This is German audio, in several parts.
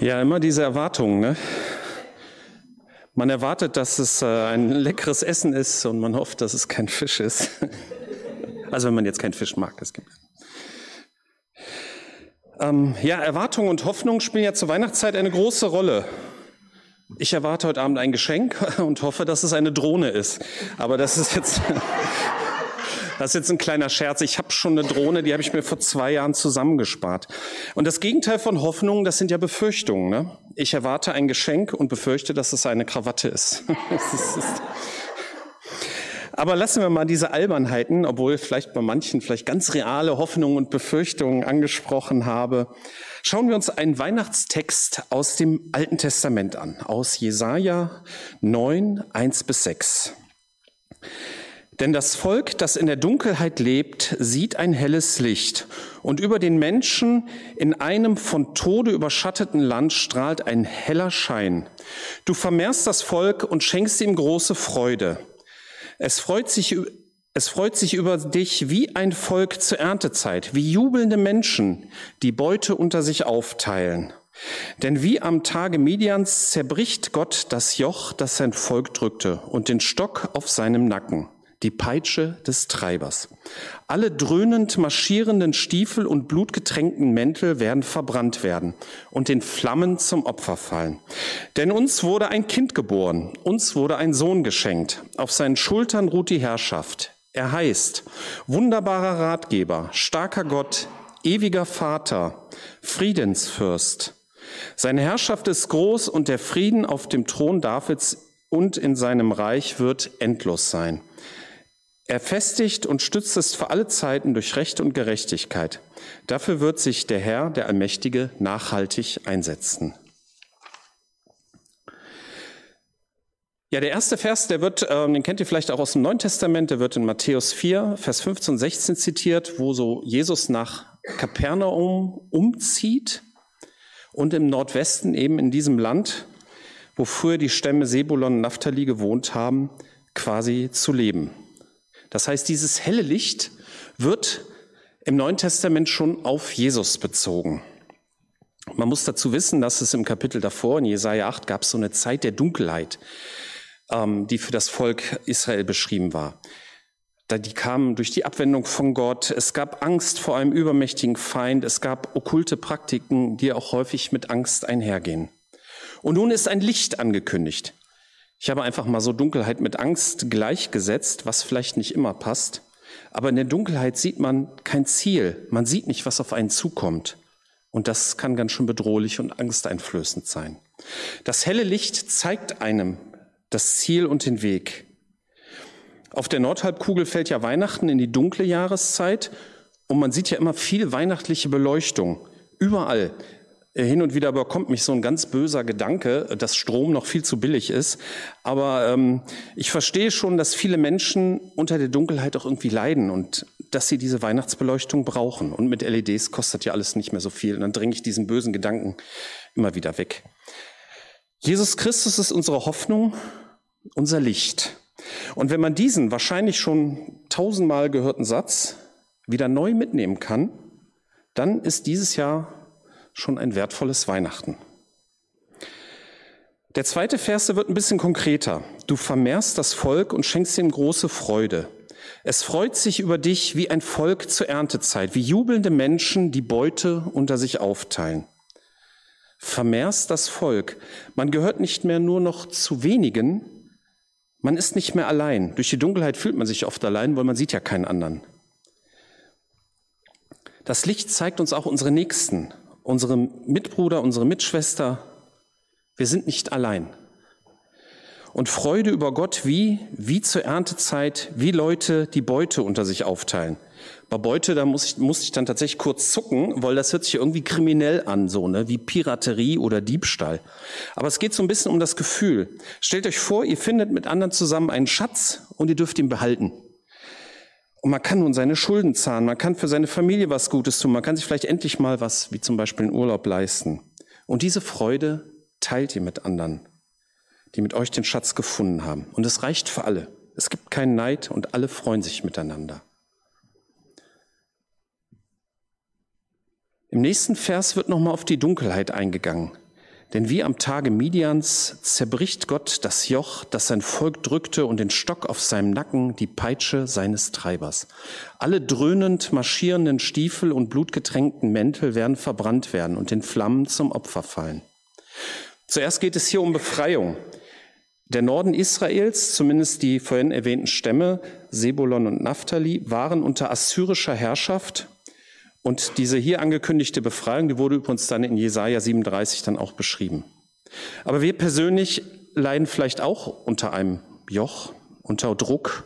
Ja, immer diese Erwartungen. Ne? Man erwartet, dass es äh, ein leckeres Essen ist und man hofft, dass es kein Fisch ist. also wenn man jetzt keinen Fisch mag, es gibt. Ähm, ja, Erwartung und Hoffnung spielen ja zur Weihnachtszeit eine große Rolle. Ich erwarte heute Abend ein Geschenk und hoffe, dass es eine Drohne ist. Aber das ist jetzt Das ist jetzt ein kleiner Scherz. Ich habe schon eine Drohne, die habe ich mir vor zwei Jahren zusammengespart. Und das Gegenteil von Hoffnung, das sind ja Befürchtungen. Ne? Ich erwarte ein Geschenk und befürchte, dass es eine Krawatte ist. Aber lassen wir mal diese Albernheiten, obwohl vielleicht bei manchen vielleicht ganz reale Hoffnungen und Befürchtungen angesprochen habe. Schauen wir uns einen Weihnachtstext aus dem Alten Testament an, aus Jesaja 9, 1 bis 6. Denn das Volk, das in der Dunkelheit lebt, sieht ein helles Licht. Und über den Menschen in einem von Tode überschatteten Land strahlt ein heller Schein. Du vermehrst das Volk und schenkst ihm große Freude. Es freut sich, es freut sich über dich wie ein Volk zur Erntezeit, wie jubelnde Menschen, die Beute unter sich aufteilen. Denn wie am Tage Medians zerbricht Gott das Joch, das sein Volk drückte, und den Stock auf seinem Nacken die Peitsche des Treibers. Alle dröhnend marschierenden Stiefel und blutgetränkten Mäntel werden verbrannt werden und den Flammen zum Opfer fallen. Denn uns wurde ein Kind geboren, uns wurde ein Sohn geschenkt. Auf seinen Schultern ruht die Herrschaft. Er heißt wunderbarer Ratgeber, starker Gott, ewiger Vater, Friedensfürst. Seine Herrschaft ist groß und der Frieden auf dem Thron Davids und in seinem Reich wird endlos sein. Er festigt und stützt es für alle Zeiten durch Recht und Gerechtigkeit. Dafür wird sich der Herr, der Allmächtige, nachhaltig einsetzen. Ja, der erste Vers, der wird, äh, den kennt ihr vielleicht auch aus dem Neuen Testament, der wird in Matthäus 4, Vers 15 und 16 zitiert, wo so Jesus nach Kapernaum umzieht und im Nordwesten eben in diesem Land, wo früher die Stämme Sebulon und Naphtali gewohnt haben, quasi zu leben. Das heißt, dieses helle Licht wird im Neuen Testament schon auf Jesus bezogen. Man muss dazu wissen, dass es im Kapitel davor, in Jesaja 8, gab so eine Zeit der Dunkelheit, ähm, die für das Volk Israel beschrieben war. Die kamen durch die Abwendung von Gott. Es gab Angst vor einem übermächtigen Feind. Es gab okkulte Praktiken, die auch häufig mit Angst einhergehen. Und nun ist ein Licht angekündigt. Ich habe einfach mal so Dunkelheit mit Angst gleichgesetzt, was vielleicht nicht immer passt. Aber in der Dunkelheit sieht man kein Ziel. Man sieht nicht, was auf einen zukommt. Und das kann ganz schön bedrohlich und angsteinflößend sein. Das helle Licht zeigt einem das Ziel und den Weg. Auf der Nordhalbkugel fällt ja Weihnachten in die dunkle Jahreszeit und man sieht ja immer viel weihnachtliche Beleuchtung. Überall. Äh, hin und wieder überkommt mich so ein ganz böser Gedanke, dass Strom noch viel zu billig ist. Aber ähm, ich verstehe schon, dass viele Menschen unter der Dunkelheit auch irgendwie leiden und dass sie diese Weihnachtsbeleuchtung brauchen. Und mit LEDs kostet ja alles nicht mehr so viel. Und dann dränge ich diesen bösen Gedanken immer wieder weg. Jesus Christus ist unsere Hoffnung, unser Licht. Und wenn man diesen wahrscheinlich schon tausendmal gehörten Satz wieder neu mitnehmen kann, dann ist dieses Jahr schon ein wertvolles Weihnachten. Der zweite Vers wird ein bisschen konkreter. Du vermehrst das Volk und schenkst ihm große Freude. Es freut sich über dich wie ein Volk zur Erntezeit, wie jubelnde Menschen, die Beute unter sich aufteilen. Vermehrst das Volk. Man gehört nicht mehr nur noch zu wenigen, man ist nicht mehr allein. Durch die Dunkelheit fühlt man sich oft allein, weil man sieht ja keinen anderen. Das Licht zeigt uns auch unsere Nächsten, unsere Mitbruder, unsere Mitschwester, wir sind nicht allein. Und Freude über Gott wie, wie zur Erntezeit, wie Leute die Beute unter sich aufteilen. Bei Beute, da muss ich, muss ich dann tatsächlich kurz zucken, weil das hört sich irgendwie kriminell an, so, ne, wie Piraterie oder Diebstahl. Aber es geht so ein bisschen um das Gefühl. Stellt euch vor, ihr findet mit anderen zusammen einen Schatz und ihr dürft ihn behalten. Und man kann nun seine Schulden zahlen, man kann für seine Familie was Gutes tun, man kann sich vielleicht endlich mal was, wie zum Beispiel einen Urlaub leisten. Und diese Freude teilt ihr mit anderen, die mit euch den Schatz gefunden haben. Und es reicht für alle. Es gibt keinen Neid und alle freuen sich miteinander. Im nächsten Vers wird nochmal auf die Dunkelheit eingegangen. Denn wie am Tage Midians zerbricht Gott das Joch, das sein Volk drückte und den Stock auf seinem Nacken, die Peitsche seines Treibers. Alle dröhnend marschierenden Stiefel und blutgetränkten Mäntel werden verbrannt werden und den Flammen zum Opfer fallen. Zuerst geht es hier um Befreiung. Der Norden Israels, zumindest die vorhin erwähnten Stämme, Sebulon und Naphtali, waren unter assyrischer Herrschaft und diese hier angekündigte Befreiung, die wurde übrigens dann in Jesaja 37 dann auch beschrieben. Aber wir persönlich leiden vielleicht auch unter einem Joch, unter Druck.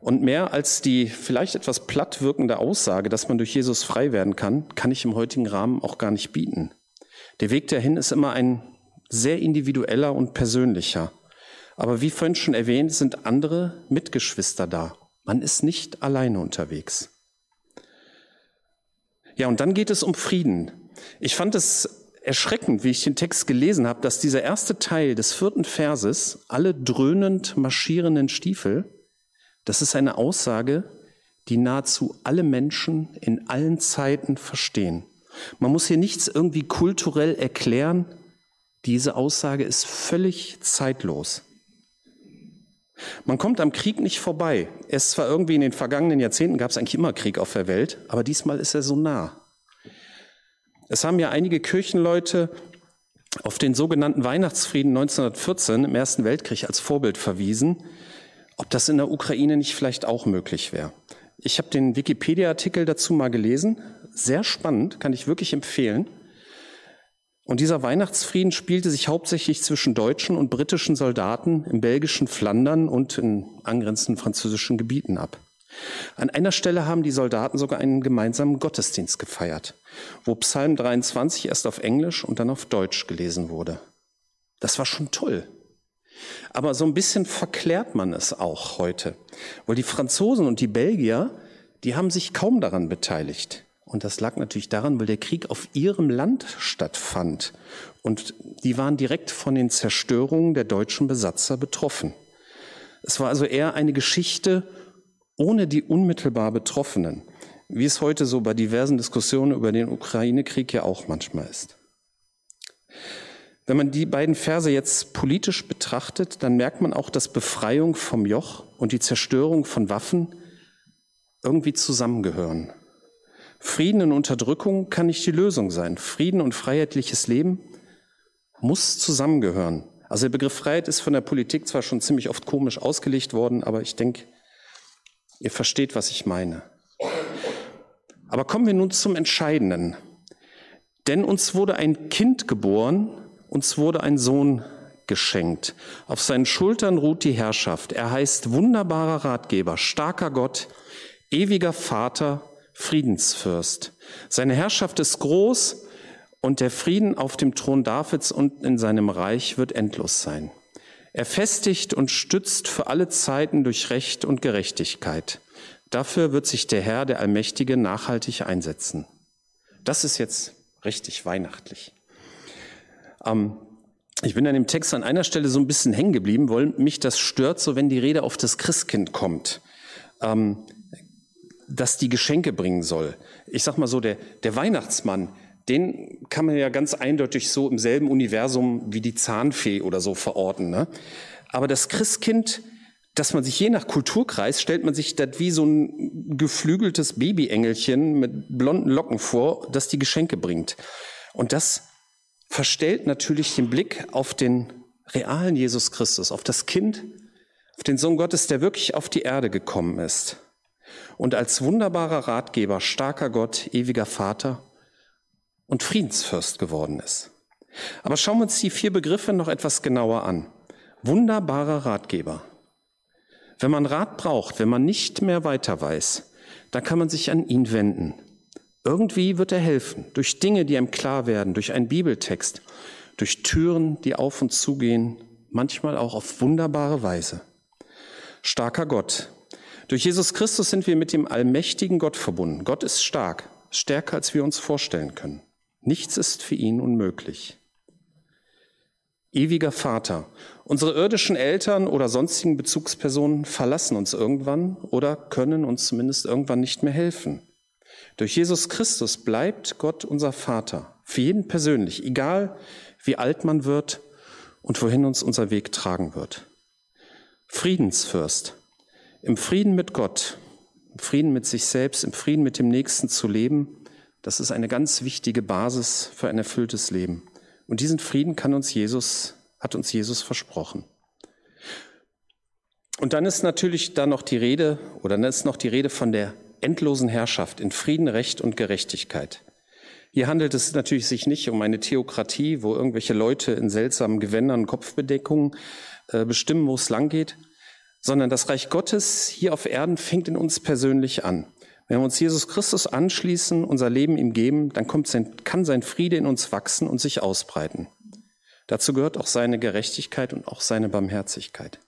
Und mehr als die vielleicht etwas platt wirkende Aussage, dass man durch Jesus frei werden kann, kann ich im heutigen Rahmen auch gar nicht bieten. Der Weg dahin ist immer ein sehr individueller und persönlicher. Aber wie vorhin schon erwähnt, sind andere Mitgeschwister da. Man ist nicht alleine unterwegs. Ja, und dann geht es um Frieden. Ich fand es erschreckend, wie ich den Text gelesen habe, dass dieser erste Teil des vierten Verses, alle dröhnend marschierenden Stiefel, das ist eine Aussage, die nahezu alle Menschen in allen Zeiten verstehen. Man muss hier nichts irgendwie kulturell erklären. Diese Aussage ist völlig zeitlos. Man kommt am Krieg nicht vorbei. Ist zwar irgendwie in den vergangenen Jahrzehnten gab es eigentlich immer Krieg auf der Welt, aber diesmal ist er so nah. Es haben ja einige Kirchenleute auf den sogenannten Weihnachtsfrieden 1914 im Ersten Weltkrieg als Vorbild verwiesen, ob das in der Ukraine nicht vielleicht auch möglich wäre. Ich habe den Wikipedia-Artikel dazu mal gelesen. Sehr spannend, kann ich wirklich empfehlen. Und dieser Weihnachtsfrieden spielte sich hauptsächlich zwischen deutschen und britischen Soldaten im belgischen Flandern und in angrenzenden französischen Gebieten ab. An einer Stelle haben die Soldaten sogar einen gemeinsamen Gottesdienst gefeiert, wo Psalm 23 erst auf Englisch und dann auf Deutsch gelesen wurde. Das war schon toll. Aber so ein bisschen verklärt man es auch heute, weil die Franzosen und die Belgier, die haben sich kaum daran beteiligt. Und das lag natürlich daran, weil der Krieg auf ihrem Land stattfand. Und die waren direkt von den Zerstörungen der deutschen Besatzer betroffen. Es war also eher eine Geschichte ohne die unmittelbar Betroffenen, wie es heute so bei diversen Diskussionen über den Ukraine-Krieg ja auch manchmal ist. Wenn man die beiden Verse jetzt politisch betrachtet, dann merkt man auch, dass Befreiung vom Joch und die Zerstörung von Waffen irgendwie zusammengehören. Frieden und Unterdrückung kann nicht die Lösung sein. Frieden und freiheitliches Leben muss zusammengehören. Also der Begriff Freiheit ist von der Politik zwar schon ziemlich oft komisch ausgelegt worden, aber ich denke, ihr versteht, was ich meine. Aber kommen wir nun zum Entscheidenden. Denn uns wurde ein Kind geboren, uns wurde ein Sohn geschenkt. Auf seinen Schultern ruht die Herrschaft. Er heißt wunderbarer Ratgeber, starker Gott, ewiger Vater, Friedensfürst. Seine Herrschaft ist groß und der Frieden auf dem Thron Davids und in seinem Reich wird endlos sein. Er festigt und stützt für alle Zeiten durch Recht und Gerechtigkeit. Dafür wird sich der Herr, der Allmächtige, nachhaltig einsetzen. Das ist jetzt richtig weihnachtlich. Ähm, ich bin an dem Text an einer Stelle so ein bisschen hängen geblieben, weil mich das stört, so wenn die Rede auf das Christkind kommt. Ähm, das die Geschenke bringen soll. Ich sag mal so, der, der Weihnachtsmann, den kann man ja ganz eindeutig so im selben Universum wie die Zahnfee oder so verorten. Ne? Aber das Christkind, dass man sich je nach Kulturkreis stellt man sich das wie so ein geflügeltes Babyengelchen mit blonden Locken vor, das die Geschenke bringt. Und das verstellt natürlich den Blick auf den realen Jesus Christus, auf das Kind, auf den Sohn Gottes, der wirklich auf die Erde gekommen ist und als wunderbarer Ratgeber, starker Gott, ewiger Vater und Friedensfürst geworden ist. Aber schauen wir uns die vier Begriffe noch etwas genauer an. Wunderbarer Ratgeber. Wenn man Rat braucht, wenn man nicht mehr weiter weiß, dann kann man sich an ihn wenden. Irgendwie wird er helfen, durch Dinge, die einem klar werden, durch einen Bibeltext, durch Türen, die auf und zugehen, manchmal auch auf wunderbare Weise. Starker Gott, durch Jesus Christus sind wir mit dem allmächtigen Gott verbunden. Gott ist stark, stärker als wir uns vorstellen können. Nichts ist für ihn unmöglich. Ewiger Vater, unsere irdischen Eltern oder sonstigen Bezugspersonen verlassen uns irgendwann oder können uns zumindest irgendwann nicht mehr helfen. Durch Jesus Christus bleibt Gott unser Vater, Für jeden persönlich, egal wie alt man wird und wohin uns unser Weg tragen wird. Friedensfürst. Im Frieden mit Gott, im Frieden mit sich selbst, im Frieden mit dem Nächsten zu leben, das ist eine ganz wichtige Basis für ein erfülltes Leben. Und diesen Frieden kann uns Jesus, hat uns Jesus versprochen. Und dann ist natürlich da noch die Rede, oder dann ist noch die Rede von der endlosen Herrschaft in Frieden, Recht und Gerechtigkeit. Hier handelt es natürlich sich nicht um eine Theokratie, wo irgendwelche Leute in seltsamen Gewändern Kopfbedeckungen äh, bestimmen, wo es lang geht, sondern das Reich Gottes hier auf Erden fängt in uns persönlich an. Wenn wir uns Jesus Christus anschließen, unser Leben ihm geben, dann sein, kann sein Friede in uns wachsen und sich ausbreiten. Dazu gehört auch seine Gerechtigkeit und auch seine Barmherzigkeit.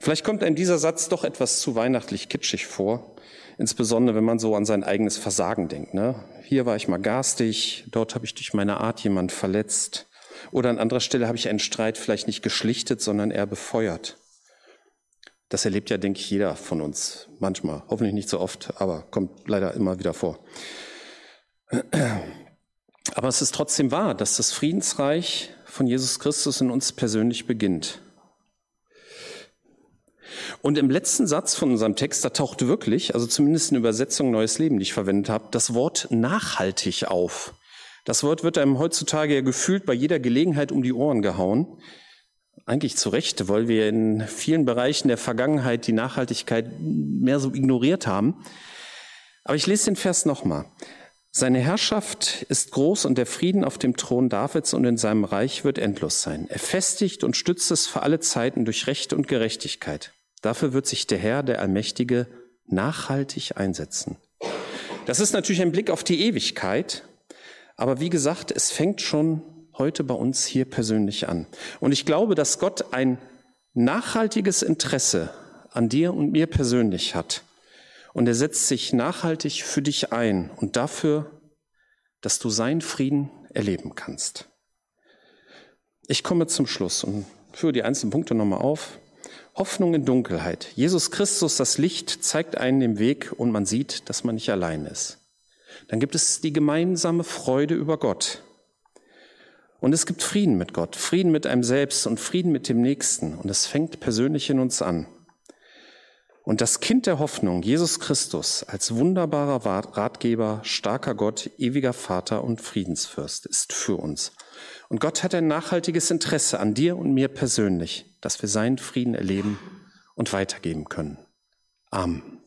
Vielleicht kommt einem dieser Satz doch etwas zu weihnachtlich kitschig vor, insbesondere wenn man so an sein eigenes Versagen denkt. Ne? Hier war ich mal garstig, dort habe ich durch meine Art jemand verletzt oder an anderer Stelle habe ich einen Streit vielleicht nicht geschlichtet, sondern eher befeuert. Das erlebt ja, denke ich, jeder von uns manchmal. Hoffentlich nicht so oft, aber kommt leider immer wieder vor. Aber es ist trotzdem wahr, dass das Friedensreich von Jesus Christus in uns persönlich beginnt. Und im letzten Satz von unserem Text, da taucht wirklich, also zumindest in Übersetzung Neues Leben, die ich verwendet habe, das Wort nachhaltig auf. Das Wort wird einem heutzutage ja gefühlt bei jeder Gelegenheit um die Ohren gehauen. Eigentlich zu Recht, weil wir in vielen Bereichen der Vergangenheit die Nachhaltigkeit mehr so ignoriert haben. Aber ich lese den Vers nochmal. Seine Herrschaft ist groß und der Frieden auf dem Thron Davids und in seinem Reich wird endlos sein. Er festigt und stützt es für alle Zeiten durch Recht und Gerechtigkeit. Dafür wird sich der Herr, der Allmächtige, nachhaltig einsetzen. Das ist natürlich ein Blick auf die Ewigkeit, aber wie gesagt, es fängt schon heute bei uns hier persönlich an. Und ich glaube, dass Gott ein nachhaltiges Interesse an dir und mir persönlich hat. Und er setzt sich nachhaltig für dich ein und dafür, dass du seinen Frieden erleben kannst. Ich komme zum Schluss und führe die einzelnen Punkte nochmal auf. Hoffnung in Dunkelheit. Jesus Christus, das Licht, zeigt einen den Weg und man sieht, dass man nicht allein ist. Dann gibt es die gemeinsame Freude über Gott. Und es gibt Frieden mit Gott, Frieden mit einem selbst und Frieden mit dem Nächsten. Und es fängt persönlich in uns an. Und das Kind der Hoffnung, Jesus Christus, als wunderbarer Ratgeber, starker Gott, ewiger Vater und Friedensfürst, ist für uns. Und Gott hat ein nachhaltiges Interesse an dir und mir persönlich, dass wir seinen Frieden erleben und weitergeben können. Amen.